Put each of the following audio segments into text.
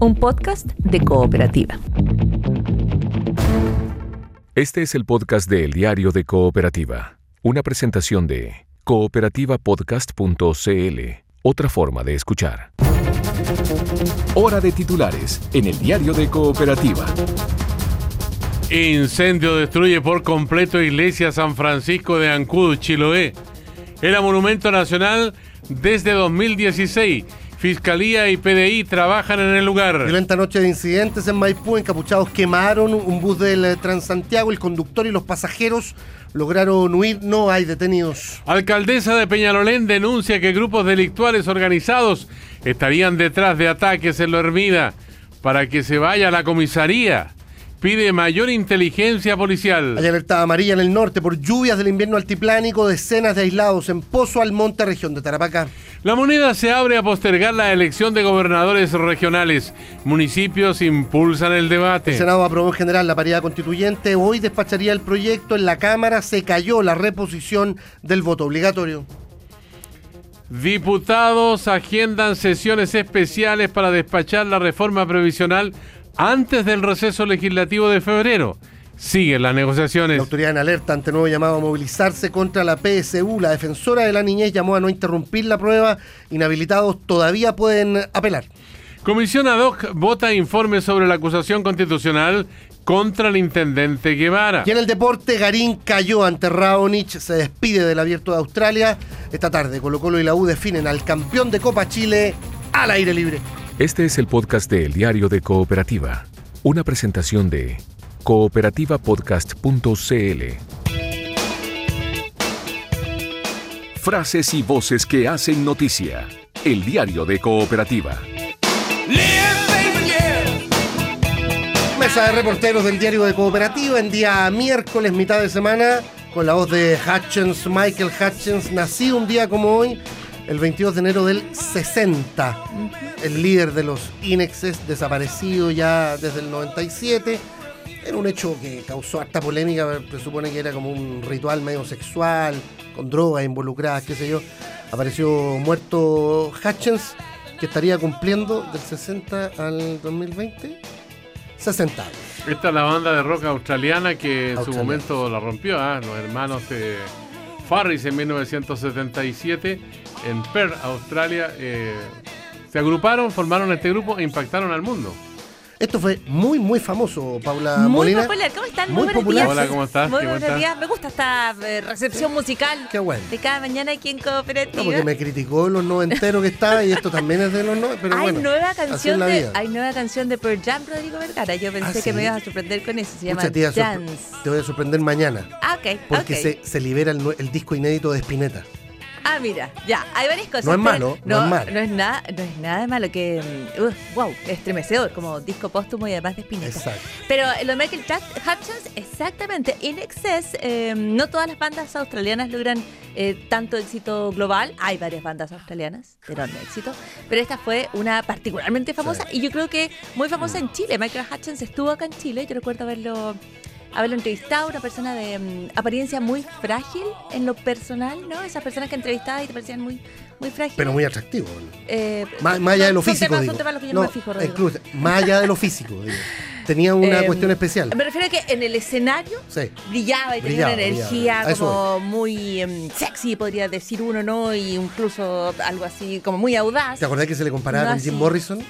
un podcast de cooperativa. Este es el podcast de El Diario de Cooperativa, una presentación de cooperativapodcast.cl, otra forma de escuchar. Hora de titulares en El Diario de Cooperativa. Incendio destruye por completo Iglesia San Francisco de Ancud, Chiloé. Era monumento nacional desde 2016. Fiscalía y PDI trabajan en el lugar. Violenta noche de incidentes en Maipú. Encapuchados quemaron un bus del eh, Transantiago. El conductor y los pasajeros lograron huir. No hay detenidos. Alcaldesa de Peñalolén denuncia que grupos delictuales organizados estarían detrás de ataques en la Hermida para que se vaya a la comisaría pide mayor inteligencia policial. Hay alerta amarilla en el norte por lluvias del invierno altiplánico, decenas de aislados en Pozo Almonte, región de Tarapacá. La moneda se abre a postergar la elección de gobernadores regionales. Municipios impulsan el debate. El Senado aprobó en general la paridad constituyente. Hoy despacharía el proyecto. En la Cámara se cayó la reposición del voto obligatorio. Diputados agendan sesiones especiales para despachar la reforma previsional antes del receso legislativo de febrero. Siguen las negociaciones. La autoridad en alerta ante nuevo llamado a movilizarse contra la PSU. La defensora de la niñez llamó a no interrumpir la prueba. Inhabilitados todavía pueden apelar. Comisión ad hoc vota informe sobre la acusación constitucional contra el intendente Guevara. Y en el deporte, Garín cayó ante Raonic, se despide del Abierto de Australia. Esta tarde, Colo Colo y la U definen al campeón de Copa Chile al aire libre. Este es el podcast de El Diario de Cooperativa, una presentación de cooperativapodcast.cl. Frases y voces que hacen noticia. El Diario de Cooperativa. Mesa de reporteros del Diario de Cooperativa en día miércoles, mitad de semana, con la voz de Hutchins, Michael Hutchins, nacido un día como hoy, el 22 de enero del 60. El líder de los Inexes, desaparecido ya desde el 97. Era un hecho que causó harta polémica, presupone que era como un ritual medio sexual, con drogas involucradas, qué sé yo. Apareció muerto Hutchins, que estaría cumpliendo del 60 al 2020 60 años. Esta es la banda de rock australiana que en su momento la rompió, ¿ah? los hermanos de Farris en 1977 en Perth, Australia. eh, se agruparon, formaron este grupo e impactaron al mundo. Esto fue muy, muy famoso, Paula Muy Molina. popular, ¿cómo están? Muy buenos popular. días. Hola, ¿cómo estás? Muy ¿Qué buenos días. Me gusta esta eh, recepción musical Qué bueno. de cada mañana aquí en Cooperativa. No, porque me criticó los noventeros que está y esto también es de los noventeros. Pero hay bueno, nueva canción de hay nueva canción de Pearl Jam Rodrigo Vergara. Yo pensé Ah, que me ibas a sorprender con eso. Se llama Pucha, te, voy a sorpre- Dance. te voy a sorprender mañana. Ah, ok. Porque se, se libera el, el disco inédito de Spinetta. Ah, mira, ya, hay varias cosas. No es malo, no es malo. No es nada, no es nada de malo que. mm, uh, wow, estremecedor, como disco póstumo y además de Spinetta. Exacto. Pero lo de Michael Hutchins, exactamente. In Excess, eh, no todas las bandas australianas logran eh, tanto éxito global. Hay varias bandas australianas de enorme éxito. Pero esta fue una particularmente famosa y yo creo que muy famosa en Chile. Michael Hutchins estuvo acá en Chile. Yo recuerdo haberlo. Haberlo entrevistado, una persona de mm, apariencia muy frágil en lo personal, ¿no? Esas personas que entrevistabas y te parecían muy, muy frágiles. Pero muy atractivo. Eh, Más, más allá de lo físico, temas- digo. son los que yo no, no me fijo, incluso, más allá de lo físico, digo. Tenía una Eh, cuestión especial. Me refiero a que en el escenario Sí. brillaba y tenía Brillaba, una energía como muy em, sexy, podría decir uno, ¿no? Y incluso algo así como muy audaz. ¿Te acordás que se le comparaba con Jim. Morrison?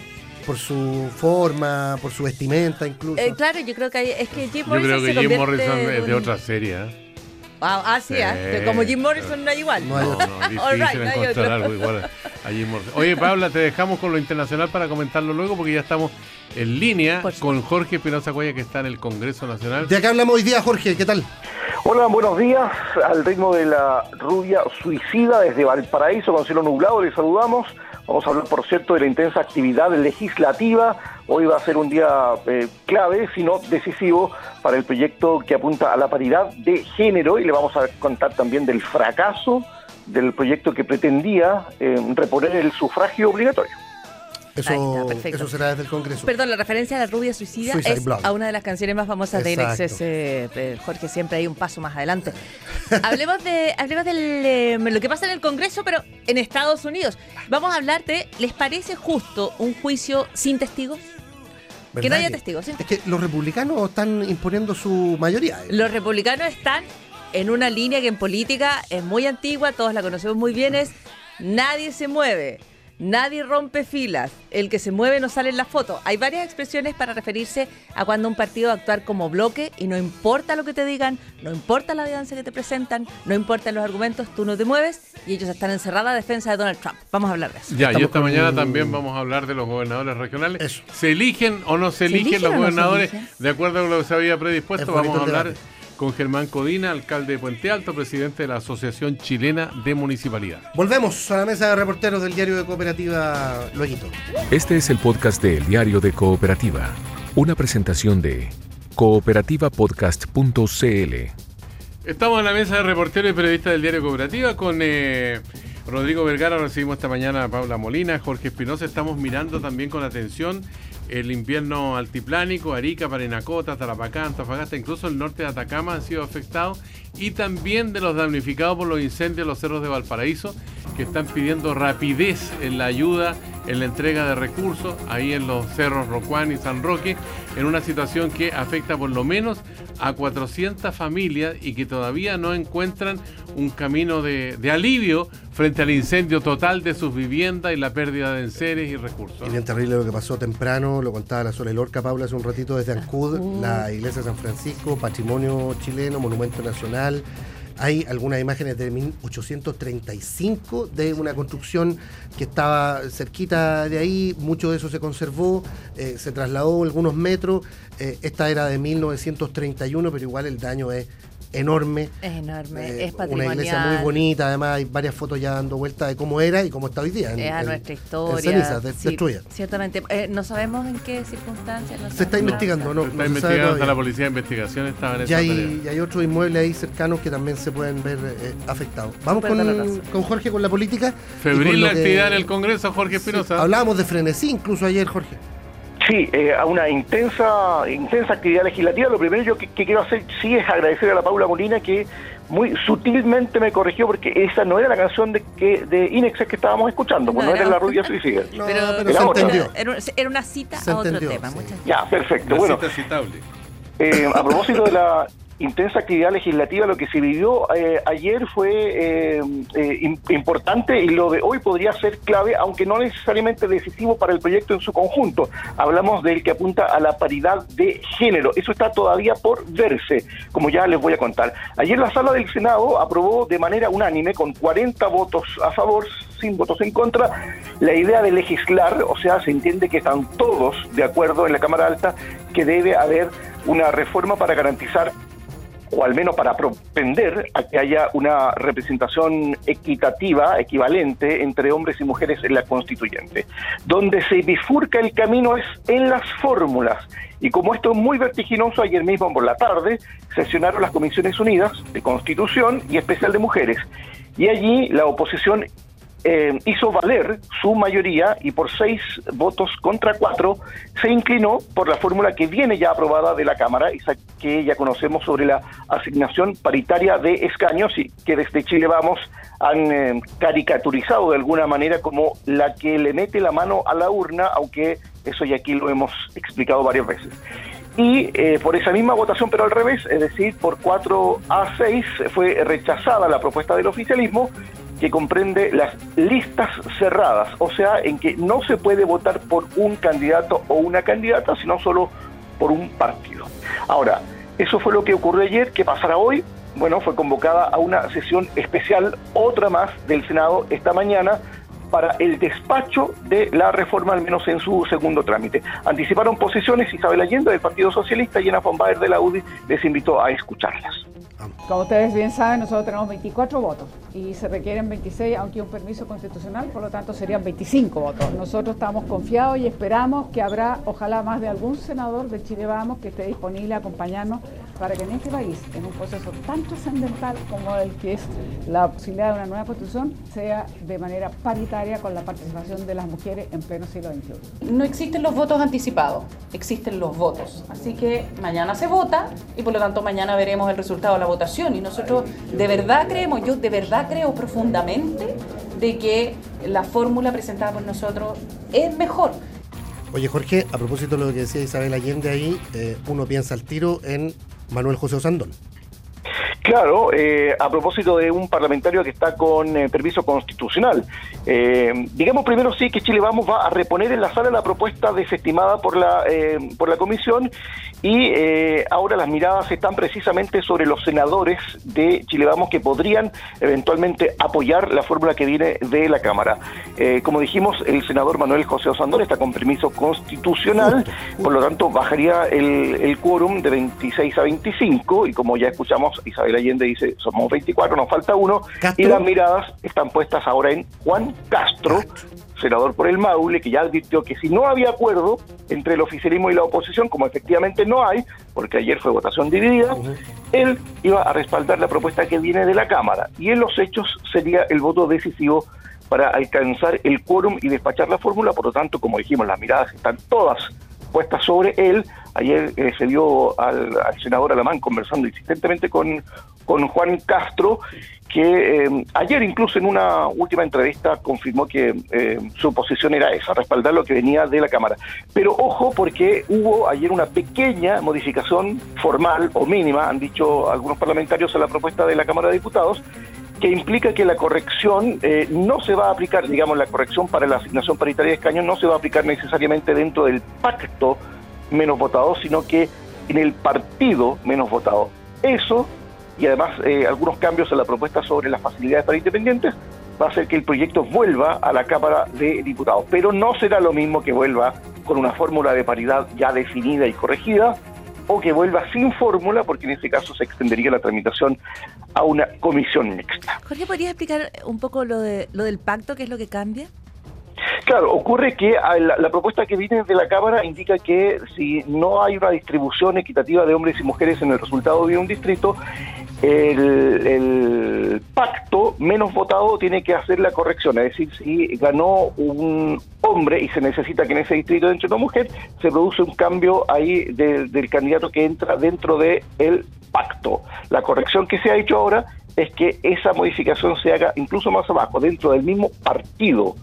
Por su forma, por su vestimenta incluso. Eh, claro, yo creo que hay- es que Jim Yo Morrison creo que se Jim Morrison es de un- otra serie. ¿eh? Ah, ah, sí, ah, como Jim Morrison no hay igual. No No, no, difícil All right, no hay encontrar otro. algo igual a Jim Morrison. Oye, Paula, te dejamos con lo internacional para comentarlo luego porque ya estamos en línea con Jorge Espinosa Cuella que está en el Congreso Nacional. De acá hablamos hoy día, Jorge, ¿qué tal? Hola, buenos días. Al ritmo de la rubia suicida desde Valparaíso, con cielo nublado, les saludamos. Vamos a hablar, por cierto, de la intensa actividad legislativa. Hoy va a ser un día eh, clave, sino decisivo, para el proyecto que apunta a la paridad de género y le vamos a contar también del fracaso del proyecto que pretendía eh, reponer el sufragio obligatorio. Eso, está, será desde el Congreso. Perdón, la referencia a la rubia suicida Suicide es Blonde. a una de las canciones más famosas de Exacto. Inexes. eh, eh, Jorge, siempre hay un paso más adelante. hablemos de hablemos del, eh, lo que pasa en el Congreso, pero en Estados Unidos. Vamos a hablar de, ¿les parece justo un juicio sin testigos? Que no haya testigos. ¿sí? Es que los republicanos están imponiendo su mayoría. Los republicanos están en una línea que en política es muy antigua, todos la conocemos muy bien, es nadie se mueve. Nadie rompe filas. El que se mueve no sale en la foto. Hay varias expresiones para referirse a cuando un partido va a actuar como bloque y no importa lo que te digan, no importa la evidencia que te presentan, no importan los argumentos, tú no te mueves y ellos están encerrados a defensa de Donald Trump. Vamos a hablar de eso. Ya, y esta con- mañana también vamos a hablar de los gobernadores regionales. Eso. ¿Se eligen o no se ¿Se eligen eligen los no gobernadores? eligen? De acuerdo con lo que se había predispuesto, vamos a hablar debate. Con Germán Codina, alcalde de Puente Alto, presidente de la Asociación Chilena de Municipalidad. Volvemos a la mesa de reporteros del diario de Cooperativa Lueguito. Este es el podcast de El Diario de Cooperativa, una presentación de cooperativapodcast.cl. Estamos en la mesa de reporteros y periodistas del diario Cooperativa con eh, Rodrigo Vergara, recibimos esta mañana a Paula Molina, Jorge Espinosa. Estamos mirando también con atención el invierno altiplánico, Arica, Parinacota, Tarapacá, Antofagasta, incluso el norte de Atacama han sido afectados y también de los damnificados por los incendios en los cerros de Valparaíso que están pidiendo rapidez en la ayuda, en la entrega de recursos ahí en los cerros Rocuán y San Roque, en una situación que afecta por lo menos a 400 familias y que todavía no encuentran un camino de, de alivio frente al incendio total de sus viviendas y la pérdida de enseres y recursos. Y bien terrible lo que pasó temprano, lo contaba la Sola Lorca, Paula, hace un ratito desde Ancud, la iglesia de San Francisco, patrimonio chileno, monumento nacional. Hay algunas imágenes de 1835 de una construcción que estaba cerquita de ahí, mucho de eso se conservó, eh, se trasladó algunos metros, eh, esta era de 1931, pero igual el daño es enorme. Es enorme, Eh, es una patrimonial. iglesia muy bonita, además hay varias fotos ya dando vuelta de cómo era y cómo está hoy día. en- Es a en- nuestra en historia. cenizas, de- Sí, destruida. Ciertamente. Eh, no sabemos en qué circunstancias. no Se está investigando, no, Está no se investigando, está todavía. la policía de investigación, estaba en esa Ya hay, ya hay otros inmuebles ahí cercanos que también se pueden ver eh, afectados. Vamos con, doloroso. con Jorge con la política. y Febril la que- actividad en el Congreso, Jorge Sí, Espinosa. hablábamos de frenesí incluso ayer, Jorge. Sí, eh, a una intensa intensa actividad legislativa. Lo primero yo que, que quiero hacer sí es agradecer a la Paula Molina que muy sutilmente me corrigió porque esa no era la canción de que de Inexes que estábamos escuchando, pues No no, era era. la rubia suicida. No, pero, pero se era- entendió. Era, era una cita Se a otro entendió, tema. sí. Muchas Ya, perfecto. Una Bueno, cita citable. Eh, a propósito de la intensa actividad legislativa, lo que se vivió eh, ayer fue eh, eh, im- importante y lo de hoy podría ser clave, aunque no necesariamente decisivo para el proyecto en su conjunto. Hablamos del que apunta a la paridad de género. Eso está todavía por verse, como ya les voy a contar. Ayer la sala del Senado aprobó de manera unánime, con 40 votos a favor, sin votos en contra, la idea de legislar, o sea, se entiende que están todos de acuerdo en la Cámara Alta que debe haber una reforma para garantizar o al menos para propender a que haya una representación equitativa, equivalente entre hombres y mujeres en la constituyente. Donde se bifurca el camino es en las fórmulas. Y como esto es muy vertiginoso, ayer mismo por la tarde sesionaron las Comisiones Unidas de Constitución y Especial de Mujeres. Y allí la oposición eh, hizo valer su mayoría y por seis votos contra cuatro se inclinó por la fórmula que viene ya aprobada de la Cámara, esa que ya conocemos sobre la asignación paritaria de escaños y que desde Chile Vamos han eh, caricaturizado de alguna manera como la que le mete la mano a la urna, aunque eso ya aquí lo hemos explicado varias veces. Y eh, por esa misma votación, pero al revés, es decir, por 4 a 6, fue rechazada la propuesta del oficialismo que comprende las listas cerradas, o sea, en que no se puede votar por un candidato o una candidata, sino solo por un partido. Ahora, eso fue lo que ocurrió ayer, ¿qué pasará hoy? Bueno, fue convocada a una sesión especial, otra más del Senado esta mañana, para el despacho de la reforma, al menos en su segundo trámite. Anticiparon posiciones Isabel Allende del Partido Socialista y Ana von de la UDI les invitó a escucharlas. Como ustedes bien saben, nosotros tenemos 24 votos y se requieren 26, aunque un permiso constitucional, por lo tanto serían 25 votos. Nosotros estamos confiados y esperamos que habrá, ojalá, más de algún senador de Chile Vamos que esté disponible a acompañarnos para que en este país, en un proceso tan trascendental como el que es la posibilidad de una nueva constitución, sea de manera paritaria con la participación de las mujeres en pleno siglo XXI. No existen los votos anticipados, existen los votos. Así que mañana se vota y por lo tanto mañana veremos el resultado de la votación. Y nosotros de verdad creemos, yo de verdad creo profundamente de que la fórmula presentada por nosotros es mejor. Oye, Jorge, a propósito de lo que decía Isabel Allende ahí, eh, uno piensa al tiro en Manuel José Osandón. Claro, eh, a propósito de un parlamentario que está con eh, permiso constitucional. Eh, digamos primero sí que Chile Vamos va a reponer en la sala la propuesta desestimada por la, por la comisión y ahora las miradas están precisamente sobre los senadores de Chile Vamos que podrían eventualmente apoyar la fórmula que viene de la Cámara. como dijimos, el senador Manuel José Osandón está con permiso constitucional, por lo tanto bajaría el, el quórum de 26 a 25 y como ya escuchamos, Isabel Allende dice, somos 24, nos falta uno, y las miradas están puestas ahora en Juan Castro, senador por el Maule, que ya advirtió que si no había acuerdo entre el oficialismo y la oposición, como efectivamente no hay, porque ayer fue votación dividida, él iba a respaldar la propuesta que viene de la Cámara, y en los hechos sería el voto decisivo para alcanzar el quórum y despachar la fórmula, por lo tanto, como dijimos, las miradas están todas puestas sobre él. Ayer eh, se vio al, senador Alamán conversando insistentemente con, con Juan Castro, que eh, ayer incluso en una última entrevista confirmó que eh, su posición era esa, respaldar lo que venía de la Cámara. Pero ojo porque hubo ayer una pequeña modificación formal o mínima, han dicho algunos parlamentarios a la propuesta de la Cámara de Diputados, que implica que la corrección eh, no se va a aplicar, digamos, la corrección para la asignación paritaria de escaños no se va a aplicar necesariamente dentro del pacto menos votado, sino que en el partido menos votado. Eso, y además eh, algunos cambios en la propuesta sobre las facilidades para independientes, va a hacer que el proyecto vuelva a la Cámara de Diputados. Pero no será lo mismo que vuelva con una fórmula de paridad ya definida y corregida, o que vuelva sin fórmula, porque en ese caso se extendería la tramitación a una comisión mixta. Jorge, ¿podrías explicar un poco lo, de, lo del pacto, qué es lo que cambia? Claro, ocurre que la, propuesta que viene de la Cámara indica que si no hay una distribución equitativa de hombres y mujeres en el resultado de un distrito, el, pacto menos votado tiene que hacer la corrección, es decir, si ganó un hombre y se necesita que en ese distrito entre una mujer, se produce un cambio ahí del candidato que entra dentro del el pacto. La corrección que se ha hecho ahora es que esa modificación se haga incluso más abajo, dentro del mismo partido.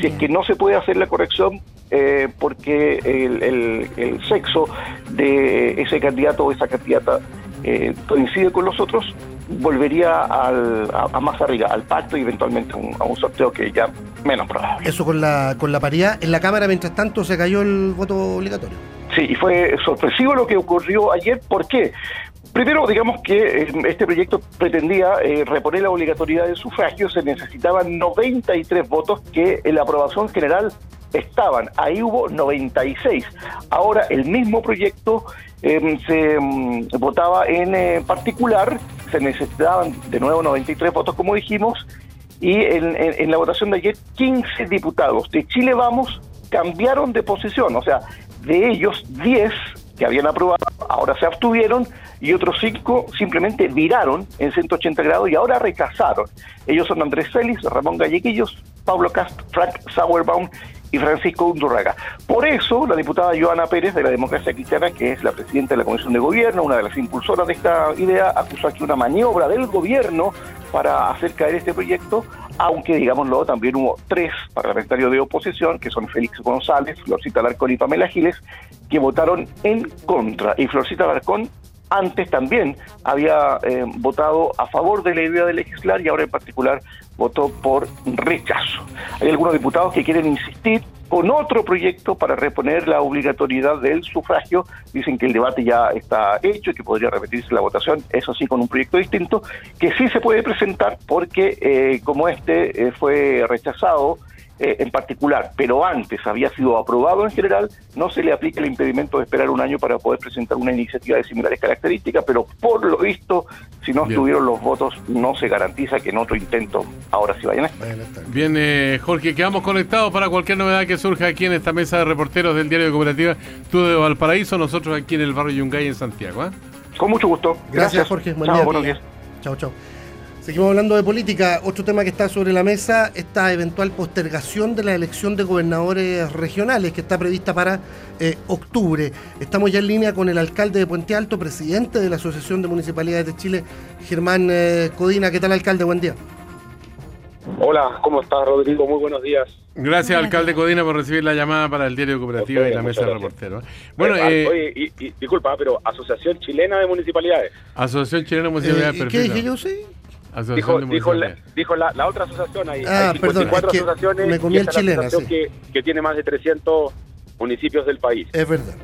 Si es que no se puede hacer la corrección eh, porque el sexo de ese candidato o esa candidata eh, coincide con los otros, volvería al, a, más arriba, al pacto y eventualmente a un sorteo que ya menos probable. Eso con la, con la paridad. En la Cámara, mientras tanto, se cayó el voto obligatorio. Sí, y fue sorpresivo lo que ocurrió ayer. ¿Por qué? Primero, digamos que eh, este proyecto pretendía eh, reponer la obligatoriedad del sufragio, se necesitaban 93 votos que en la aprobación general estaban, ahí hubo 96. Ahora el mismo proyecto em, se em, votaba en eh, particular, se necesitaban de nuevo 93 votos como dijimos, y en, la votación de ayer 15 diputados de Chile Vamos cambiaron de posición, o sea, de ellos 10 que habían aprobado ahora se abstuvieron y otros 5 simplemente viraron en 180 grados y ahora rechazaron. Ellos son Andrés Félix, Ramón Galleguillos, Pablo Cast, Frank Sauerbaum y Francisco Undurraga. Por eso, la diputada Joana Pérez de la Democracia Cristiana, que es la presidenta de la Comisión de Gobierno, una de las impulsoras de esta idea, acusó aquí una maniobra del gobierno para hacer caer este proyecto, aunque, digámoslo, también hubo tres parlamentarios de oposición, que son Félix González, Florcita Alarcón y Pamela Giles, que votaron en contra. Y Florcita Alarcón antes también había eh, votado a favor de la idea de legislar y ahora en particular votó por rechazo. Hay algunos diputados que quieren insistir con otro proyecto para reponer la obligatoriedad del sufragio. Dicen que el debate ya está hecho y que podría repetirse la votación, eso sí, con un proyecto distinto, que sí se puede presentar porque eh, como este eh, fue rechazado eh, en particular, pero antes había sido aprobado en general, no se le aplica el impedimento de esperar un año para poder presentar una iniciativa de similares características, pero por lo visto, si no estuvieron los votos, no se garantiza que en otro intento ahora sí vayan a estar. Bien, eh, Jorge, quedamos conectados para cualquier novedad que surja aquí en esta mesa de reporteros del Diario de Cooperativa, tú de Valparaíso, nosotros aquí en el barrio Yungay en Santiago. ¿eh? Con mucho gusto. Gracias, Jorge. chao, buenos días. Chao, chao. Seguimos hablando de política. Otro tema que está sobre la mesa, esta eventual postergación de la elección de gobernadores regionales que está prevista para eh, octubre. Estamos ya en línea con el alcalde de Puente Alto, presidente de la Asociación de Municipalidades de Chile, Germán eh, Codina. ¿Qué tal, alcalde? Buen día. Hola, ¿cómo estás, Rodrigo? Muy buenos días. Gracias, alcalde Codina, por recibir la llamada para el diario cooperativo y la mesa de reporteros. Bueno, eh, oye, y, disculpa, pero Asociación Chilena de Municipalidades. Asociación Chilena de Municipalidades, eh, ¿Qué dije yo, sí? Dijo, dijo, la, dijo la, la, otra asociación ahí. Ah, hay perdón, es asociaciones me comí el chilena, sí. que, que tiene más de 300 municipios del país. Es verdad.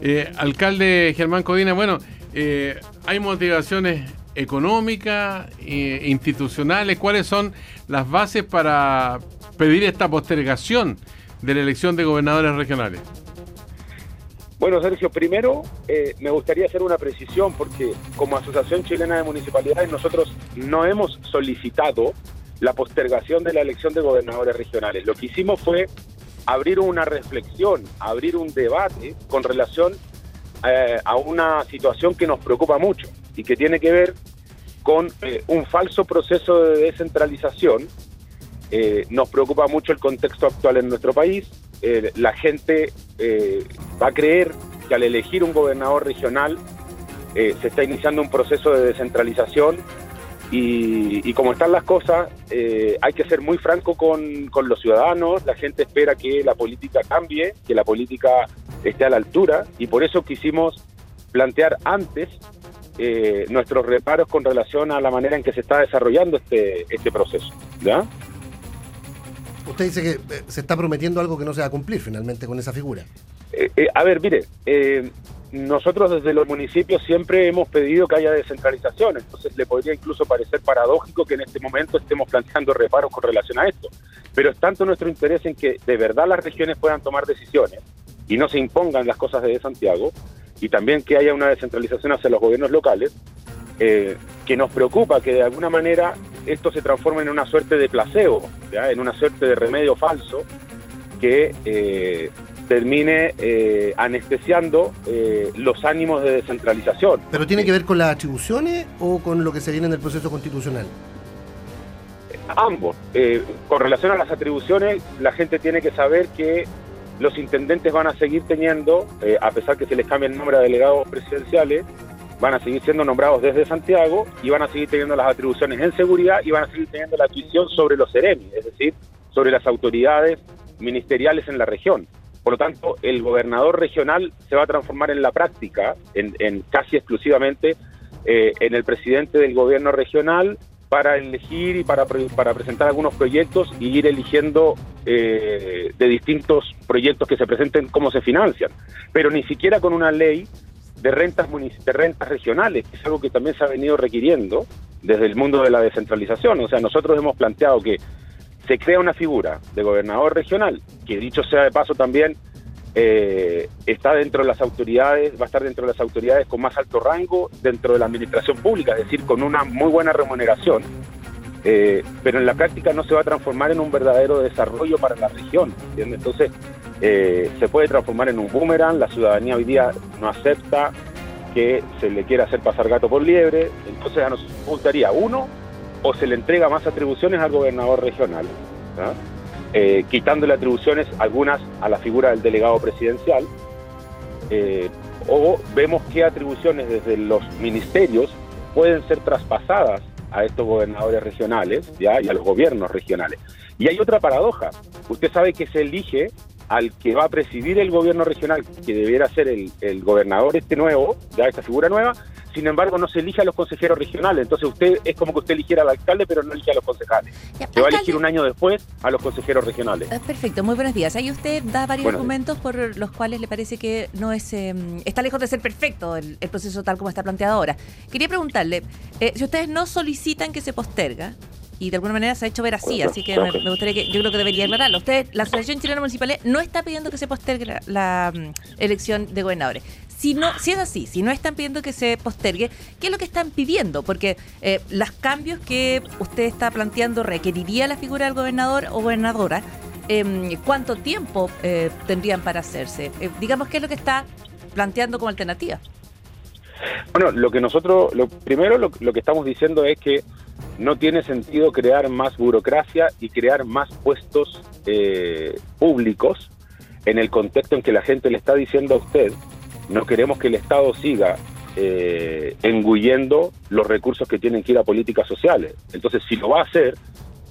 Eh, alcalde Germán Codina, bueno, eh, hay motivaciones económicas, eh, institucionales. ¿Cuáles son las bases para pedir esta postergación de la elección de gobernadores regionales? Bueno, Sergio, primero eh, me gustaría hacer una precisión porque como Asociación Chilena de Municipalidades nosotros no hemos solicitado la postergación de la elección de gobernadores regionales. Lo que hicimos fue abrir una reflexión, abrir un debate con relación eh, a una situación que nos preocupa mucho y que tiene que ver con eh, un falso proceso de descentralización. nos preocupa mucho el contexto actual en nuestro país, eh, la gente eh, va a creer que al elegir un gobernador regional eh, se está iniciando un proceso de descentralización y, como están las cosas, hay que ser muy franco con, con, los ciudadanos, la gente espera que la política cambie, que la política esté a la altura y por eso quisimos plantear antes nuestros reparos con relación a la manera en que se está desarrollando este, este proceso. Usted dice que eh, se está prometiendo algo que no se va a cumplir finalmente con esa figura. Eh, eh, a ver, mire, nosotros desde los municipios siempre hemos pedido que haya descentralización, entonces le podría incluso parecer paradójico que en este momento estemos planteando reparos con relación a esto. Pero es tanto nuestro interés en que de verdad las regiones puedan tomar decisiones y no se impongan las cosas desde Santiago, y también que haya una descentralización hacia los gobiernos locales, que nos preocupa que de alguna manera esto se transforme en una suerte de placebo, en una suerte de remedio falso que eh, termine eh, anestesiando eh, los ánimos de descentralización. ¿Pero tiene que ver con las atribuciones o con lo que se viene en el proceso constitucional? Ambos. con relación a las atribuciones, la gente tiene que saber que los intendentes van a seguir teniendo, a pesar que se les cambie el nombre a delegados presidenciales, van a seguir siendo nombrados desde Santiago y van a seguir teniendo las atribuciones en seguridad y van a seguir teniendo la atribución sobre los CEREMI, es decir, sobre las autoridades ministeriales en la región. Por lo tanto, el gobernador regional se va a transformar en la práctica, en, casi exclusivamente eh, en el presidente del gobierno regional para elegir y para, para presentar algunos proyectos y ir eligiendo eh, de distintos proyectos que se presenten cómo se financian. Pero ni siquiera con una ley de rentas, de rentas regionales, que es algo que también se ha venido requiriendo desde el mundo de la descentralización. O sea, nosotros hemos planteado que se crea una figura de gobernador regional, que dicho sea de paso también eh, está dentro de las autoridades, va a estar dentro de las autoridades con más alto rango dentro de la administración pública, es decir, con una muy buena remuneración, eh, pero en la práctica no se va a transformar en un verdadero desarrollo para la región. Entonces, eh, se puede transformar en un boomerang, la ciudadanía hoy día no acepta que se le quiera hacer pasar gato por liebre, entonces a nosotros nos gustaría, uno, o se le entrega más atribuciones al gobernador regional, eh, quitándole atribuciones algunas a la figura del delegado presidencial, eh, o vemos qué atribuciones desde los ministerios pueden ser traspasadas a estos gobernadores regionales ¿ya? y a los gobiernos regionales. Y hay otra paradoja. Usted sabe que se elige al que va a presidir el gobierno regional, que debiera ser el, gobernador este nuevo, ya esta figura nueva, sin embargo no se elige a los consejeros regionales. Entonces usted es como que usted eligiera al alcalde, pero no elige a los concejales. se va a elegir un año después a los consejeros regionales. Ah, perfecto, muy buenos días. Ahí usted da varios argumentos por los cuales le parece que no es em, está lejos de ser perfecto el, proceso tal como está planteado ahora. Quería preguntarle, eh, si ustedes no solicitan que se posterga, y de alguna manera se ha hecho ver así, así que me, gustaría que, yo creo que debería aclararlo. Usted, la Asociación Chilena Municipal no está pidiendo que se postergue la, mm, elección de gobernadores. Si, no, si es así, si no están pidiendo que se postergue, ¿qué es lo que están pidiendo? Porque eh, los cambios que usted está planteando requeriría la figura del gobernador o gobernadora. Em, ¿Cuánto tiempo eh, tendrían para hacerse? Eh, digamos, ¿qué es lo que está planteando como alternativa? Bueno, lo que nosotros, lo primero lo, lo que estamos diciendo es que no tiene sentido crear más burocracia y crear más puestos eh, públicos en el contexto en que la gente le está diciendo a usted, no queremos que el Estado siga eh, engullendo los recursos que tienen que ir a políticas sociales. Entonces, si lo va a hacer,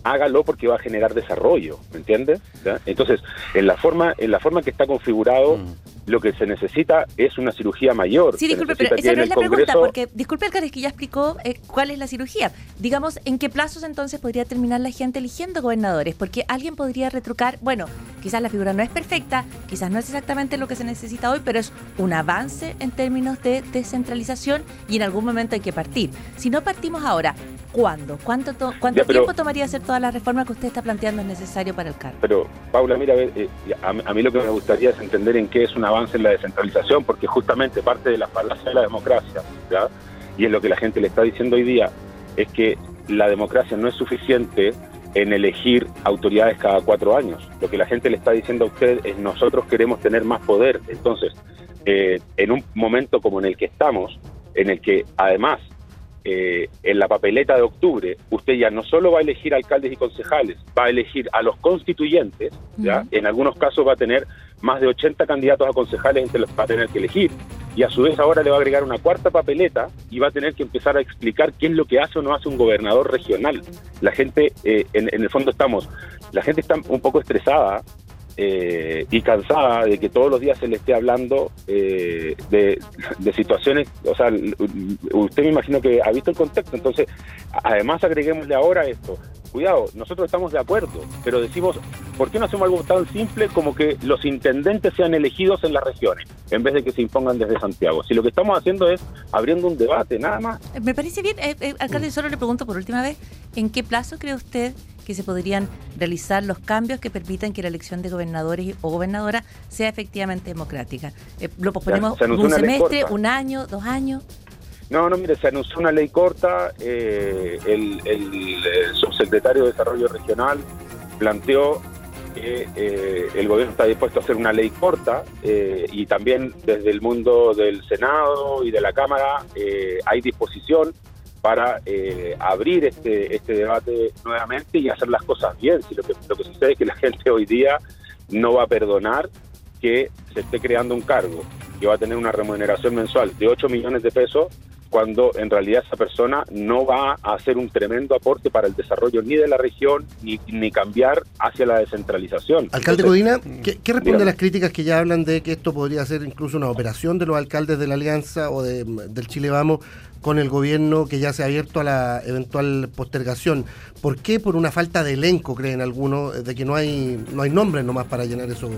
hágalo porque va a generar desarrollo, ¿me entiendes? Entonces, en la forma en la forma que está configurado, Mm. Lo que se necesita es una cirugía mayor. Sí, disculpe, pero esa no es la pregunta, porque, disculpe, alcalde, es que ya explicó eh, cuál es la cirugía. Digamos, ¿en qué plazos entonces podría terminar la gente eligiendo gobernadores? Porque alguien podría retrucar, bueno, quizás la figura no es perfecta, quizás no es exactamente lo que se necesita hoy, pero es un avance en términos de descentralización y en algún momento hay que partir. Si no partimos ahora, ¿cuándo? ¿Cuánto, to- cuánto Ya, pero- tiempo tomaría hacer todas las reformas que usted está planteando es necesario para el cargo? Pero, Paula, mira, a, ver, eh, a, a mí lo que me gustaría es entender en qué es un avance en la descentralización, porque justamente parte de la falacia de la democracia, y es lo que la gente le está diciendo hoy día, es que la democracia no es suficiente en elegir autoridades cada cuatro años. Lo que la gente le está diciendo a usted es nosotros queremos tener más poder. Entonces, eh, en un momento como en el que estamos, en el que además eh, en la papeleta de octubre, usted ya no solo va a elegir alcaldes y concejales, va a elegir a los constituyentes, ¿ya? En algunos casos va a tener más de 80 candidatos a concejales entre los que va a tener que elegir, y a su vez ahora le va a agregar una cuarta papeleta y va a tener que empezar a explicar qué es lo que hace o no hace un gobernador regional. La gente, eh, en, en el fondo estamos, la gente está un poco estresada eh, y cansada de que todos los días se le esté hablando eh, de, de situaciones, o sea, usted me imagino que ha visto el contexto, entonces, además agreguémosle ahora esto, cuidado, nosotros estamos de acuerdo, pero decimos, ¿por qué no hacemos algo tan simple como que los intendentes sean elegidos en las regiones, en vez de que se impongan desde Santiago? Si lo que estamos haciendo es abriendo un debate, nada más. Eh, Me parece bien, eh, eh, alcalde, solo le pregunto por última vez, ¿en qué plazo cree usted que se podrían realizar los cambios que permitan que la elección de gobernadores o gobernadoras sea efectivamente democrática? Eh, ¿Lo posponemos un semestre, corta. un año, dos años? No, no, mire, se anunció una ley corta, eh, el, eh, subsecretario de Desarrollo Regional planteó que eh, el gobierno está dispuesto a hacer una ley corta eh, y también desde el mundo del Senado y de la Cámara eh, hay disposición para eh, abrir este, este debate nuevamente y hacer las cosas bien. Si lo, que, lo que sucede es que la gente hoy día no va a perdonar que se esté creando un cargo que va a tener una remuneración mensual de 8 millones de pesos cuando en realidad esa persona no va a hacer un tremendo aporte para el desarrollo ni de la región ni, ni cambiar hacia la descentralización. Alcalde Entonces, Codina, ¿qué, qué responde dígame. a las críticas que ya hablan de que esto podría ser incluso una operación de los alcaldes de la Alianza o de, del Chile Vamos con el gobierno que ya se ha abierto a la eventual postergación? ¿Por qué? Por una falta de elenco, creen algunos, de que no hay, no hay nombres nomás para llenar esos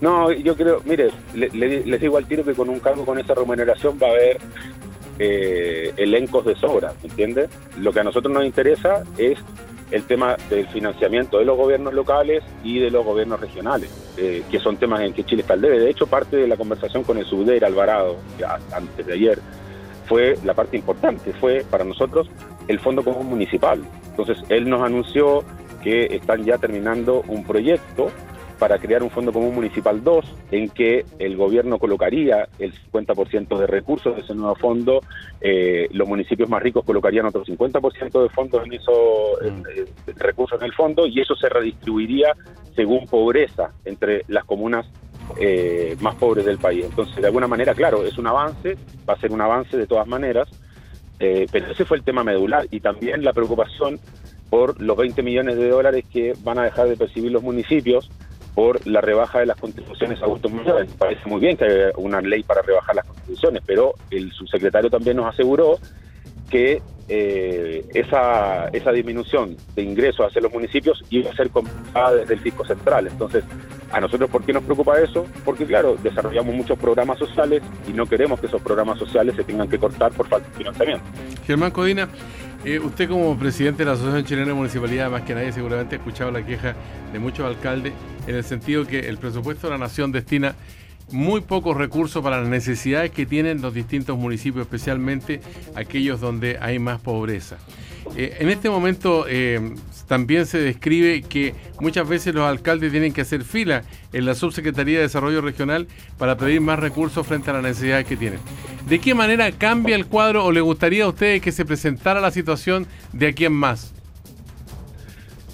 No, yo creo, mire, le- le- les digo al tiro que con un cargo con esa remuneración va a haber eh, elencos de sobra, ¿me entiende? Lo que a nosotros nos interesa es el tema del financiamiento de los gobiernos locales y de los gobiernos regionales, eh, que son temas en que Chile está al debe. De hecho, parte de la conversación con el Subder Alvarado, antes de ayer, fue la parte importante, fue para nosotros el Fondo Común Municipal. Entonces, él nos anunció que están ya terminando un proyecto para crear un Fondo Común Municipal 2, en que el gobierno colocaría el 50% de recursos de ese nuevo fondo, eh, los municipios más ricos colocarían otro 50% de fondos en esos eh, eh, recursos en el fondo, y eso se redistribuiría según pobreza entre las comunas eh, más pobres del país. Entonces, de alguna manera, claro, es un avance, va a ser un avance de todas maneras, eh, pero ese fue el tema medular y también la preocupación por los 20 millones de dólares que van a dejar de percibir los municipios por la rebaja de las contribuciones a adultos mayores. Parece muy bien que haya una ley para rebajar las contribuciones, pero el subsecretario también nos aseguró que eh, esa, esa disminución de ingresos hacia los municipios iba a ser compensada desde el fisco central. Entonces, a nosotros, ¿por qué nos preocupa eso? Porque, claro, desarrollamos muchos programas sociales y no queremos que esos programas sociales se tengan que cortar por falta de financiamiento. Germán Codina, eh, usted como presidente de la Asociación Chilena de Municipalidad, más que nadie seguramente ha escuchado la queja de muchos alcaldes en el sentido que el presupuesto de la nación destina muy pocos recursos para las necesidades que tienen los distintos municipios, especialmente aquellos donde hay más pobreza. Eh, en este momento eh, también se describe que muchas veces los alcaldes tienen que hacer fila en la Subsecretaría de Desarrollo Regional para pedir más recursos frente a las necesidades que tienen. ¿De qué manera cambia el cuadro o le gustaría a ustedes que se presentara la situación de aquí en más?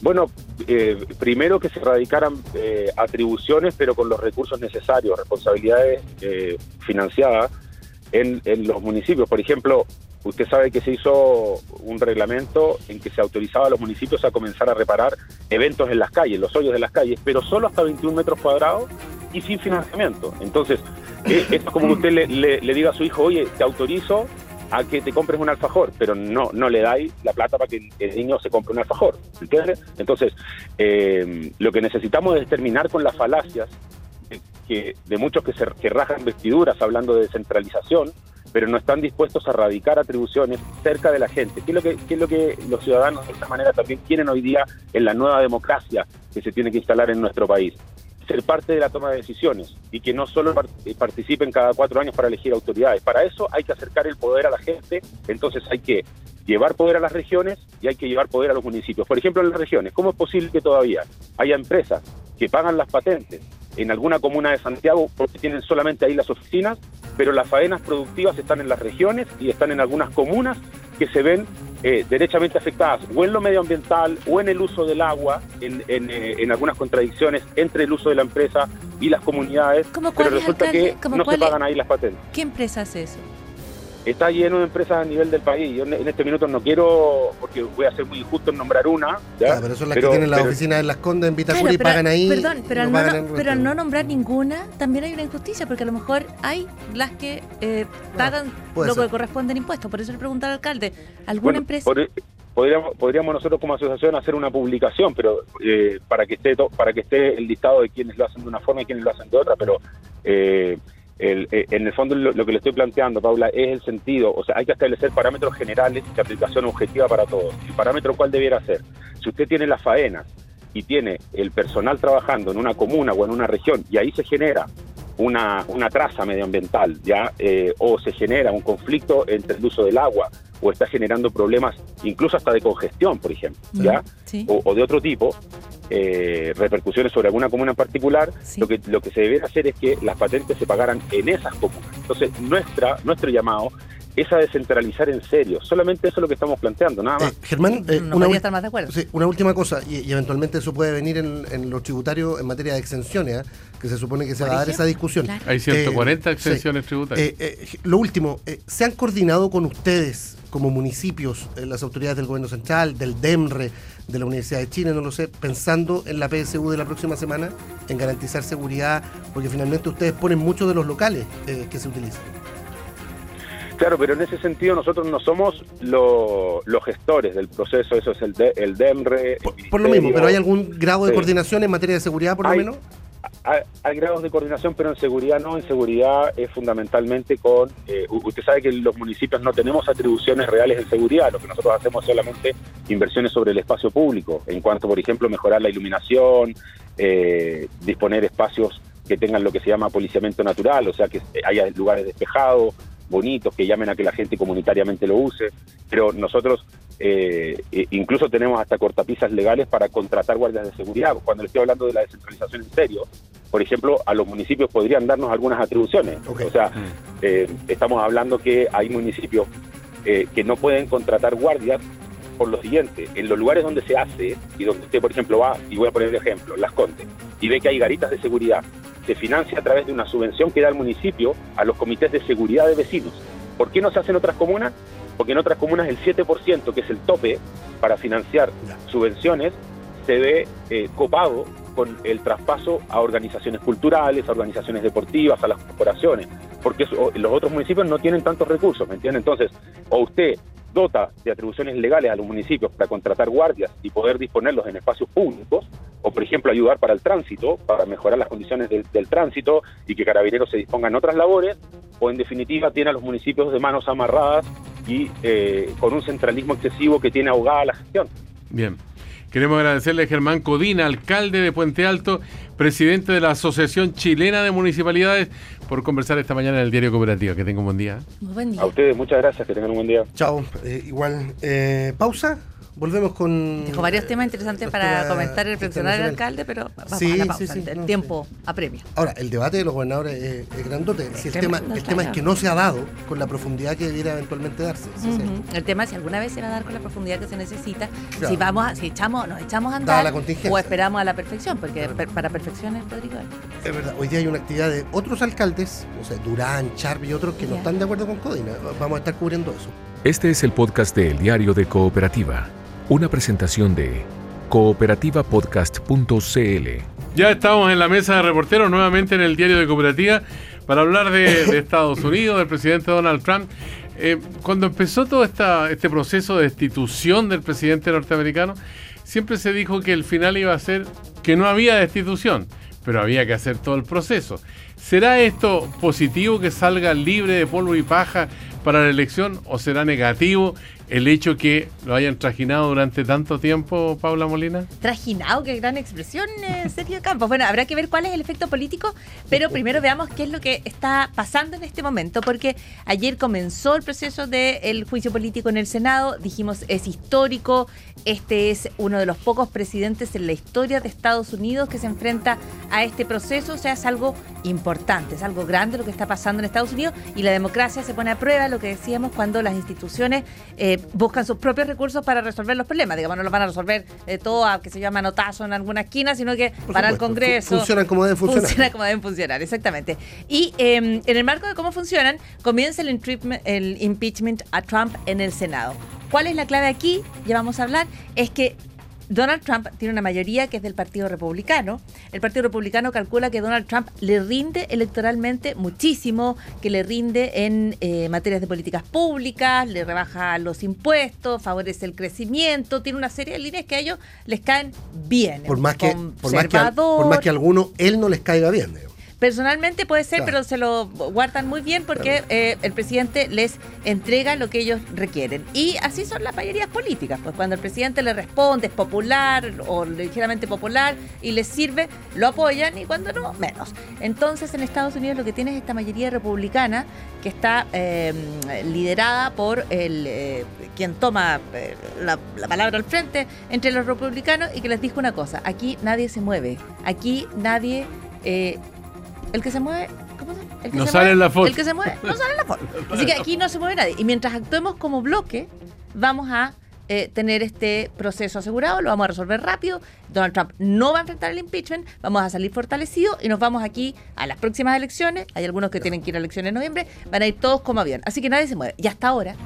Bueno, eh, primero que se radicaran atribuciones, pero con los recursos necesarios, responsabilidades financiadas en los municipios. Por ejemplo, usted sabe que se hizo un reglamento en que se autorizaba a los municipios a comenzar a reparar eventos en las calles, los hoyos de las calles, pero solo hasta 21 metros cuadrados y sin financiamiento. Entonces, eh, esto es como que usted le, le- diga a su hijo, oye, te autorizo a que te compres un alfajor, pero no, no le dais la plata para que el niño se compre un alfajor. ¿Entiendes? Entonces, eh, lo que necesitamos es terminar con las falacias de, que, de muchos que, se, que rajan vestiduras hablando de descentralización, pero no están dispuestos a radicar atribuciones cerca de la gente. ¿Qué es lo que, es lo que los ciudadanos de esta manera también quieren hoy día en la nueva democracia que se tiene que instalar en nuestro país? Ser parte de la toma de decisiones y que no solo eh, participen cada cuatro años para elegir autoridades. Para eso hay que acercar el poder a la gente, entonces hay que llevar poder a las regiones y hay que llevar poder a los municipios. Por ejemplo, en las regiones, ¿cómo es posible que todavía haya empresas que pagan las patentes en alguna comuna de Santiago porque tienen solamente ahí las oficinas, pero las faenas productivas están en las regiones y están en algunas comunas que se ven eh, derechamente afectadas o en lo medioambiental o en el uso del agua, en, en, eh, en algunas contradicciones entre el uso de la empresa y las comunidades, ¿Cómo pero resulta alcalde? que ¿Cómo no se pagan ahí las patentes. ¿Qué empresa hace eso? Está lleno de empresas a nivel del país. Yo en este minuto no quiero, porque voy a ser muy injusto en nombrar una. ¿ya? Ya, pero son las que tienen las pero- oficinas en Las Condes, en Vitacura Claro, y pagan ahí. Perdón, pero, al no pero al no nombrar ninguna, también hay una injusticia, porque a lo mejor hay las que eh, pagan lo que corresponde en impuestos. Por eso le pregunto al alcalde, ¿alguna Bueno, empresa? por- podríamos, podríamos nosotros como asociación hacer una publicación, pero eh, para que esté to- para que esté el listado de quienes lo hacen de una forma y quienes lo hacen de otra, pero eh, el- eh, en el fondo lo, lo que le estoy planteando, Paula, es el sentido, o sea, hay que establecer parámetros generales de aplicación objetiva para todos. ¿El parámetro cuál debiera ser? Si usted tiene las faenas y tiene el personal trabajando en una comuna o en una región y ahí se genera una, una traza medioambiental, ya eh, o se genera un conflicto entre el uso del agua o está generando problemas incluso hasta de congestión, por ejemplo, ya Sí. o, o de otro tipo, eh, repercusiones sobre alguna comuna en particular, Sí. lo que lo que se debería hacer es que las patentes se pagaran en esas comunas. Entonces, nuestra nuestro llamado es a descentralizar en serio. Solamente eso es lo que estamos planteando, nada más. Eh, Germán, eh, no una, podría estar más de acuerdo. sí, una última cosa, y, y eventualmente eso puede venir en, en los tributarios en materia de exenciones, ¿eh? que se supone que se va a dar esa discusión. claro. Hay 140 Eh, exenciones sí. tributarias. Eh, eh, lo último, eh, ¿se han coordinado con ustedes como municipios, las autoridades del gobierno central, del DEMRE, de la Universidad de Chile, no lo sé, pensando en la PSU de la próxima semana, en garantizar seguridad, porque finalmente ustedes ponen muchos de los locales eh, que se utilizan? Claro, pero en ese sentido nosotros no somos lo- los gestores del proceso, eso es el, de- el DEMRE. el Por, por lo mismo, pero ¿hay algún grado de Sí. coordinación en materia de seguridad, por lo Hay- menos? Hay, grados de coordinación, pero en seguridad no. En seguridad es fundamentalmente con. eh, usted sabe que los municipios no tenemos atribuciones reales en seguridad. Lo que nosotros hacemos es solamente inversiones sobre el espacio público, en cuanto, por ejemplo, mejorar la iluminación, eh, disponer espacios que tengan lo que se llama policiamiento natural, o sea, que haya lugares despejados, bonitos, que llamen a que la gente comunitariamente lo use. Pero nosotros eh, incluso tenemos hasta cortapisas legales para contratar guardias de seguridad. Cuando le estoy hablando de la descentralización en serio, por ejemplo, a los municipios podrían darnos algunas atribuciones. O sea, eh, estamos hablando que hay municipios eh, que no pueden contratar guardias por lo siguiente, en los lugares donde se hace y donde usted, por ejemplo, va, y voy a poner el ejemplo, Las Condes, y ve que hay garitas de seguridad, se financia a través de una subvención que da el municipio a los comités de seguridad de vecinos. ¿Por qué no se hace en otras comunas? Porque en otras comunas el 7%, que es el tope para financiar subvenciones, se ve eh, copado con el traspaso a organizaciones culturales, a organizaciones deportivas, a las corporaciones, porque los otros municipios no tienen tantos recursos, ¿me entiende? Entonces, o usted dota de atribuciones legales a los municipios para contratar guardias y poder disponerlos en espacios públicos, o por ejemplo ayudar para el tránsito, para mejorar las condiciones del, del tránsito y que carabineros se dispongan en otras labores, o en definitiva tiene a los municipios de manos amarradas y eh, con un centralismo excesivo que tiene ahogada la gestión. Bien. Queremos agradecerle a Germán Codina, alcalde de Puente Alto, presidente de la Asociación Chilena de Municipalidades, por conversar esta mañana en el Diario Cooperativo. Que tenga un buen día. Muy buen día. A ustedes muchas gracias, que tengan un buen día. Chao, eh, igual. Eh, pausa, volvemos con... Dejó varios temas interesantes para comentar el reflexionar del internacionales. alcalde, pero vamos Sí, a la sí, pausa. sí, el no, tiempo apremia. Ahora, el debate de los gobernadores es, es grandote. Si el, tema, el tema es que no se ha dado con la profundidad que debiera eventualmente darse. el- tema es si alguna vez se va a dar con la profundidad que se necesita, Claro. si vamos a- si echamos, nos echamos a andar la contingencia. o esperamos a la perfección, porque per- para perfección es Rodrigo. Es verdad, hoy día hay una actividad de otros alcaldes, no sé, Durán, Charby y otros que no están de acuerdo con Codina. Vamos a estar cubriendo eso. Este es el podcast de El Diario de Cooperativa, una presentación de cooperativapodcast.cl. Ya estamos en la mesa de reporteros nuevamente en el Diario de Cooperativa para hablar de, de Estados Unidos, del presidente Donald Trump. Eh, cuando empezó todo esta, este proceso de destitución del presidente norteamericano, siempre se dijo que el final iba a ser que no había destitución, pero había que hacer todo el proceso. ¿Será esto positivo que salga libre de polvo y paja para la elección o será negativo el hecho que lo hayan trajinado durante tanto tiempo, Paula Molina? Trajinado, qué gran expresión, eh, Sergio Campos. Bueno, habrá que ver cuál es el efecto político, pero primero veamos qué es lo que está pasando en este momento, porque ayer comenzó el proceso del juicio político en el Senado, dijimos es histórico, este es uno de los pocos presidentes en la historia de Estados Unidos que se enfrenta a este proceso, o sea, es algo importante, es algo grande lo que está pasando en Estados Unidos y la democracia se pone a prueba, lo que decíamos, cuando las instituciones eh, buscan sus propios recursos para resolver los problemas. Digamos, no los van a resolver eh, todo a que se llama manotazo en alguna esquina, sino que Por van al Congreso. fu- funcionan como deben funcionar. Funciona como deben funcionar, exactamente. Y eh, en el marco de cómo funcionan, comienza el impeachment a Trump en el Senado. ¿Cuál es la clave aquí? Ya vamos a hablar. Es que Donald Trump tiene una mayoría que es del Partido Republicano. El Partido Republicano calcula que Donald Trump le rinde electoralmente muchísimo, que le rinde en eh, materias de políticas públicas, le rebaja los impuestos, favorece el crecimiento, tiene una serie de líneas que a ellos les caen bien. Por más, que, por, más que, a- Conservador. por más que a alguno él no les caiga bien. digamos. Personalmente puede ser, Claro. pero se lo guardan muy bien porque eh, el presidente les entrega lo que ellos requieren. Y así son las mayorías políticas. Pues cuando el presidente le responde, es popular o ligeramente popular y les sirve, lo apoyan y cuando no, menos. Entonces en Estados Unidos lo que tiene es esta mayoría republicana que está eh, liderada por el eh, quien toma eh, la, la palabra al frente entre los republicanos y que les dijo una cosa, aquí nadie se mueve, aquí nadie... eh, el que se mueve, ¿cómo se llama? El que No se sale mueve- en la foto. El que se mueve, no sale en la foto. Así que aquí no se mueve nadie. Y mientras actuemos como bloque, vamos a eh, tener este proceso asegurado, lo vamos a resolver rápido. Donald Trump no va a enfrentar el impeachment, vamos a salir fortalecidos y nos vamos aquí a las próximas elecciones. Hay algunos que tienen que ir a elecciones en noviembre, van a ir todos como avión. Así que nadie se mueve. Y hasta ahora,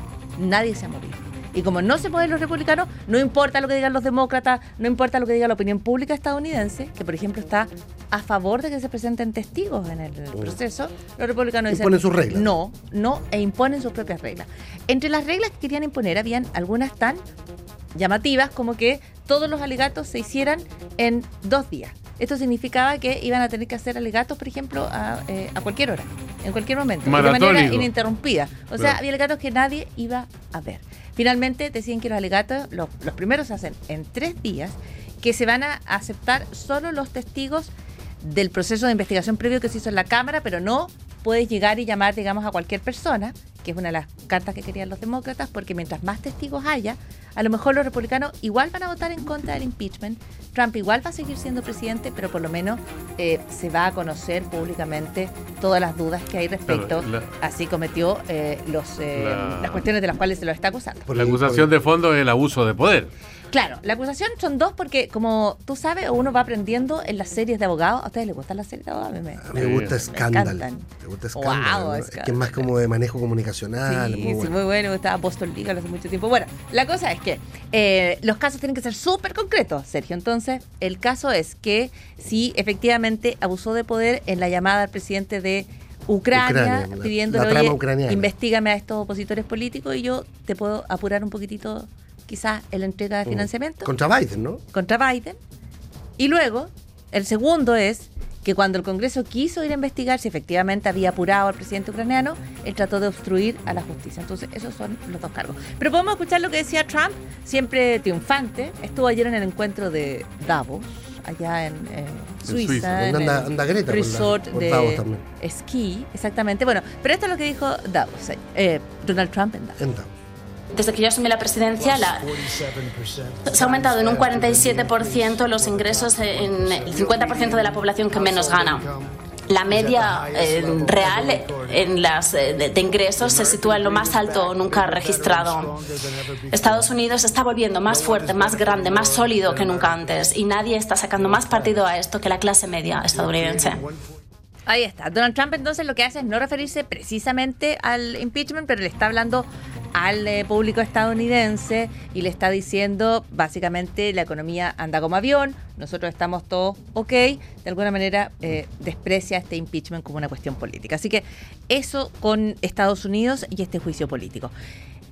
nadie se ha movido. Y como no se mueven los republicanos, no importa lo que digan los demócratas, no importa lo que diga la opinión pública estadounidense, que por ejemplo está a favor de que se presenten testigos en el proceso, los republicanos dicen Imponen sus reglas. no, no, e imponen sus propias reglas. Entre las reglas que querían imponer habían algunas tan llamativas como que todos los alegatos se hicieran en dos días. Esto significaba que iban a tener que hacer alegatos, por ejemplo, a, eh, a cualquier hora, en cualquier momento, de manera ininterrumpida. O sea, había alegatos que nadie iba a ver. Finalmente decían que los alegatos, los, los primeros se hacen en tres días, que se van a aceptar solo los testigos del proceso de investigación previo que se hizo en la Cámara, pero no puedes llegar y llamar, digamos, a cualquier persona, que es una de las cartas que querían los demócratas, porque mientras más testigos haya, a lo mejor los republicanos igual van a votar en contra del impeachment, Trump igual va a seguir siendo presidente, pero por lo menos eh, se va a conocer públicamente todas las dudas que hay respecto Claro, la- a si cometió eh, los, eh, La- las cuestiones de las cuales se lo está acusando. Por La acusación de fondo es el abuso de poder. Claro, la acusación son dos porque, como tú sabes, uno va aprendiendo en las series de abogados. ¿A ustedes les gustan las series de abogados? A mí me- me gusta me escándalo. encantan. Me gusta Wow, escándalo. ¿no? Es que es más como de manejo comunicacional. Sí, muy sí, bueno. muy bueno. Estaba Boston Legal hace mucho tiempo. Bueno, la cosa es que eh, los casos tienen que ser súper concretos, Sergio. Entonces, el caso es que si efectivamente abusó de poder en la llamada al presidente de Ucrania, Ucrania, la- pidiéndole, la trama oye, ucraniana". investigame a estos opositores políticos y yo te puedo apurar un poquitito, quizás, en la entrega de financiamiento. Contra Biden, ¿no? contra Biden. Y luego, el segundo es que cuando el Congreso quiso ir a investigar si efectivamente había apurado al presidente ucraniano, él trató de obstruir a la justicia. Entonces, esos son los dos cargos. Pero podemos escuchar lo que decía Trump, siempre triunfante. Estuvo ayer en el encuentro de Davos, allá en eh, Suiza, Suiza. en anda- el Greta la- resort de Davos esquí, exactamente. Bueno, pero esto es lo que dijo Davos, eh, Donald Trump en Davos. En Davos. Desde que yo asumí la presidencia, la- se ha aumentado en un 47% los ingresos en el 50% de la población que menos gana. La media eh, real en las eh, de, de ingresos se sitúa en lo más alto nunca registrado. Estados Unidos está volviendo más fuerte, más grande, más sólido que nunca antes y nadie está sacando más partido a esto que la clase media estadounidense. Ahí está. Donald Trump entonces lo que hace es no referirse precisamente al impeachment, pero le está hablando al eh, público estadounidense y le está diciendo básicamente la economía anda como avión, nosotros estamos todos ok, de alguna manera eh, desprecia este impeachment como una cuestión política. Así que eso con Estados Unidos y este juicio político.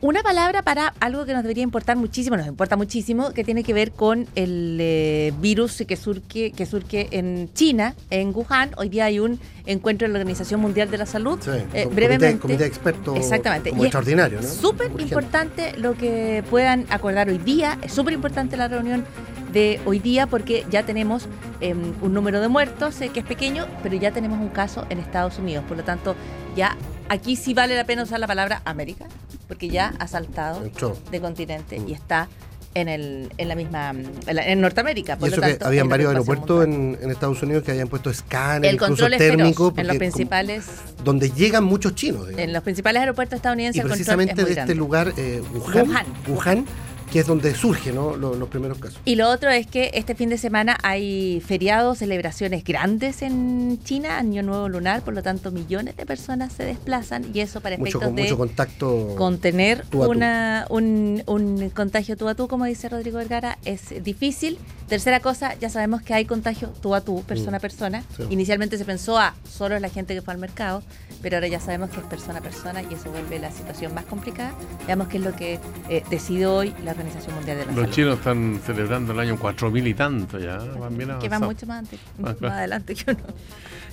Una palabra para algo que nos debería importar muchísimo, nos importa muchísimo, que tiene que ver con el eh, virus que surge, que surge en China, en Wuhan. Hoy día hay un encuentro en la Organización Mundial de la Salud. Sí, Eh, comité- brevemente. comité de expertos Exactamente. como Y es extraordinario, ¿no? Súper importante lo que puedan acordar hoy día. Es súper importante la reunión de hoy día porque ya tenemos eh, un número de muertos eh, que es pequeño, pero ya tenemos un caso en Estados Unidos. Por lo tanto, ya aquí sí vale la pena usar la palabra América, porque ya ha saltado de continente y está en, el, en la misma en, la- en Norteamérica. Y Por eso lo que tanto, habían varios aeropuertos en, en Estados Unidos que habían puesto escáner, El incluso control en los principales como- donde llegan muchos chinos. digamos. en los principales aeropuertos estadounidenses y el control precisamente es muy de este lugar, eh, Wuhan, Wuhan. Wuhan, que es donde surgen ¿no? los, los primeros casos. Y lo otro es que este fin de semana hay feriados, celebraciones grandes en China, Año Nuevo Lunar, por lo tanto millones de personas se desplazan y eso para Mucho, efectos con, de mucho contacto. contener tú a tú. una, un, un contagio tú a tú, como dice Rodrigo Vergara, es difícil. Tercera cosa, ya sabemos que hay contagio tú a tú, persona a persona. Mm. Sí. Inicialmente se pensó a solo la gente que fue al mercado, pero ahora ya sabemos que es persona a persona y eso vuelve la situación más complicada. Veamos qué es lo que eh, decide hoy la Organización Mundial de la Los Salud. chinos están celebrando el año 4000 y tanto ya. Van bien que va avanzados. mucho más, antes- Ah, más claro. adelante que uno.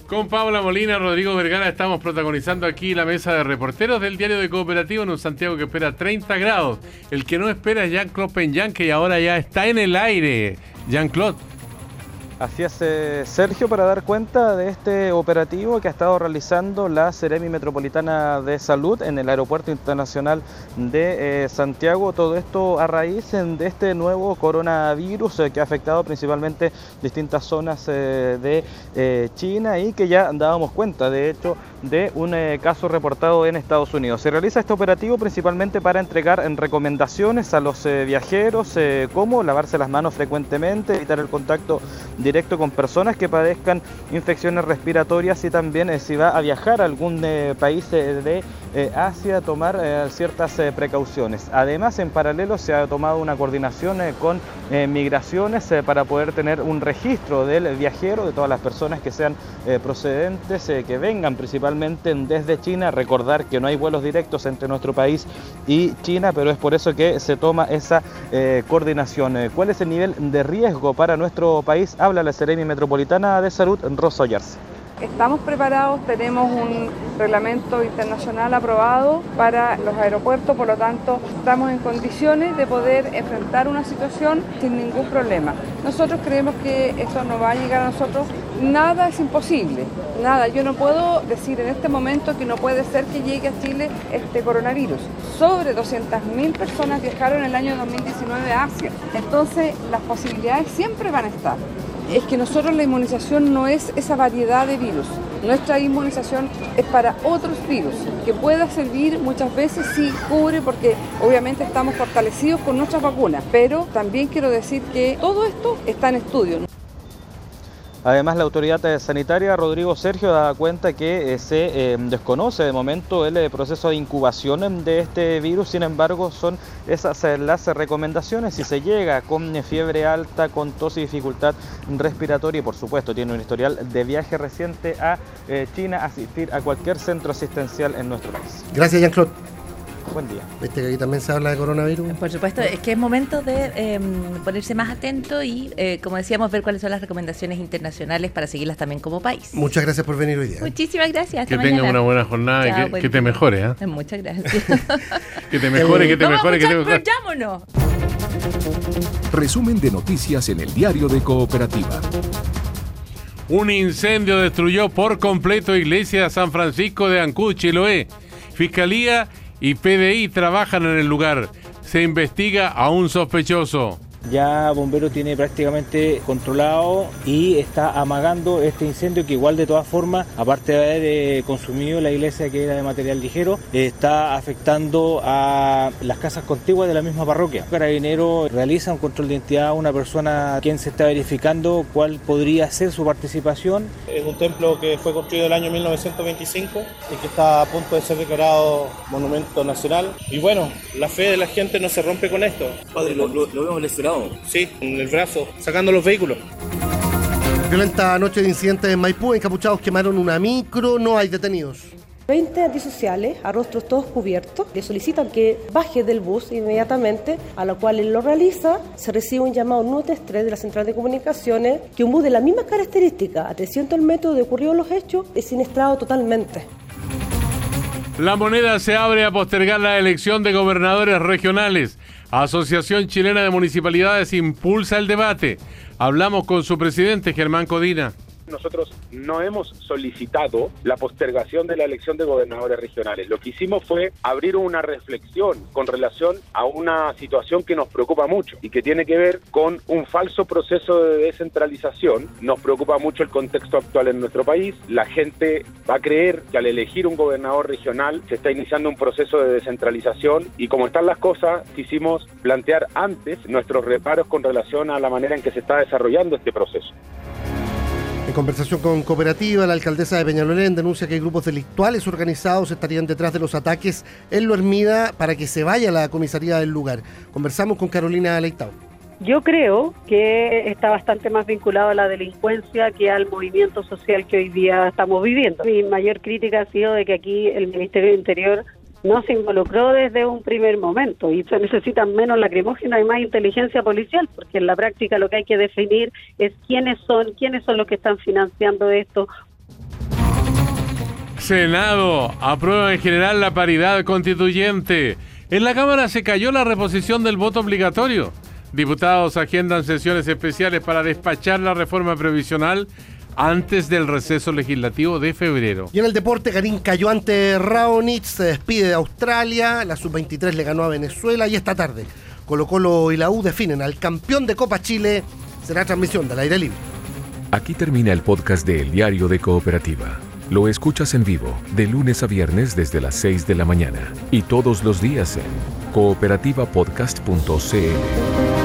Con Paula Molina, Rodrigo Vergara, estamos protagonizando aquí la mesa de reporteros del diario de Cooperativo en un Santiago que espera 30 grados. El que no espera es Jean-Claude Penjan, que ahora ya está en el aire. Jean-Claude. Así es, eh, Sergio, para dar cuenta de este operativo que ha estado realizando la Seremi Metropolitana de Salud en el Aeropuerto Internacional de eh, Santiago. Todo esto a raíz eh, de este nuevo coronavirus que ha afectado principalmente distintas zonas de China y que ya dábamos cuenta, de hecho, de un eh, caso reportado en Estados Unidos. Se realiza este operativo principalmente para entregar en recomendaciones a los eh, viajeros eh, cómo lavarse las manos frecuentemente, evitar el contacto directo con personas que padezcan infecciones respiratorias y también eh, si va a viajar a algún país de Asia tomar ciertas precauciones. Además, en paralelo se ha tomado una coordinación con migraciones para poder tener un registro del viajero, de todas las personas que sean procedentes, que vengan principalmente desde China. Recordar que no hay vuelos directos entre nuestro país y China, pero es por eso que se toma esa eh, coordinación. Eh, ¿Cuál es el nivel de riesgo para nuestro país? Habla la Seremi Metropolitana de Salud, Rosa Ollarse. Estamos preparados, tenemos un reglamento internacional aprobado para los aeropuertos, por lo tanto estamos en condiciones de poder enfrentar una situación sin ningún problema. Nosotros creemos que esto no va a llegar a nosotros, nada es imposible, nada. Yo no puedo decir en este momento que no puede ser que llegue a Chile este coronavirus. Sobre 200.000 personas viajaron en el año 2019 a Asia, entonces las posibilidades siempre van a estar es que nosotros la inmunización no es esa variedad de virus. Nuestra inmunización es para otros virus, que pueda servir muchas veces, sí cubre, porque obviamente estamos fortalecidos con nuestras vacunas, pero también quiero decir que todo esto está en estudio. Además, la autoridad sanitaria, Rodrigo Sergio, da cuenta que eh, se eh, desconoce de momento el eh, proceso de incubación em, de este virus, sin embargo, son esas las recomendaciones. Si se llega con fiebre alta, con tos y dificultad respiratoria y, por supuesto, tiene un historial de viaje reciente a China, asistir a cualquier centro asistencial en nuestro país. Gracias, Jean-Claude. Buen día. Viste que aquí también se habla de coronavirus. Por supuesto, es que es momento de eh, ponerse más atento y, eh, como decíamos, ver cuáles son las recomendaciones internacionales para seguirlas también como país. Muchas gracias por venir hoy día. Muchísimas gracias. Que hasta tenga mañana. una buena jornada Chao, y que, buen que te mejore. ¿ah? Muchas gracias. Que te mejore, que te Vamos mejore, que te mejore. pero llámonos. Resumen de noticias en el diario de Cooperativa. Un incendio destruyó por completo iglesia de San Francisco de Ancud, Chiloé. Fiscalía y PDI trabajan en el lugar. Se investiga a un sospechoso. Ya Bombero tiene prácticamente controlado y está amagando este incendio que igual de todas formas, aparte de haber eh, consumido la iglesia que era de material ligero, está afectando a las casas contiguas de la misma parroquia. Carabinero realiza un control de identidad a una persona quien se está verificando cuál podría ser su participación. Es un templo que fue construido en el año 1925 y que está a punto de ser declarado monumento nacional. Y bueno, la fe de la gente no se rompe con esto. Padre, lo, lo, lo vemos lesionado. Sí, en el brazo, sacando los vehículos. Violenta noche de incidentes en Maipú, encapuchados quemaron una micro, no hay detenidos. 20 antisociales a rostros todos cubiertos le solicitan que baje del bus inmediatamente, a lo cual él lo realiza. Se recibe un llamado 933 de la central de comunicaciones que un bus de la misma característica, a 300 metros de ocurrido los hechos, es siniestrado totalmente. La moneda se abre a postergar la elección de gobernadores regionales. Asociación Chilena de Municipalidades impulsa el debate. Hablamos con su presidente, Germán Codina nosotros no hemos solicitado la postergación de la elección de gobernadores regionales. Lo que hicimos fue abrir una reflexión con relación a una situación que nos preocupa mucho y que tiene que ver con un falso proceso de descentralización. Nos preocupa mucho el contexto actual en nuestro país. La gente va a creer que al elegir un gobernador regional se está iniciando un proceso de descentralización y como están las cosas, quisimos plantear antes nuestros reparos con relación a la manera en que se está desarrollando este proceso. En conversación con Cooperativa, la alcaldesa de Peñalolén denuncia que hay grupos delictuales organizados estarían detrás de los ataques en Lo para que se vaya la comisaría del lugar. Conversamos con Carolina Leitao. Yo creo que está bastante más vinculado a la delincuencia que al movimiento social que hoy día estamos viviendo. Mi mayor crítica ha sido de que aquí el Ministerio del Interior no se involucró desde un primer momento y se necesitan menos lacrimógena y más inteligencia policial, porque en la práctica lo que hay que definir es quiénes son, quiénes son los que están financiando esto. Senado aprueba en general la paridad constituyente. En la Cámara se cayó la reposición del voto obligatorio. Diputados agendan sesiones especiales para despachar la reforma previsional antes del receso legislativo de febrero. Y en el deporte, Garín cayó ante Raonic, se despide de Australia, la sub-23 le ganó a Venezuela y esta tarde Colo Colo y la U definen al campeón de Copa Chile. Será transmisión del aire libre. Aquí termina el podcast de El Diario de Cooperativa. Lo escuchas en vivo de lunes a viernes desde las 6 de la mañana y todos los días en cooperativapodcast.cl.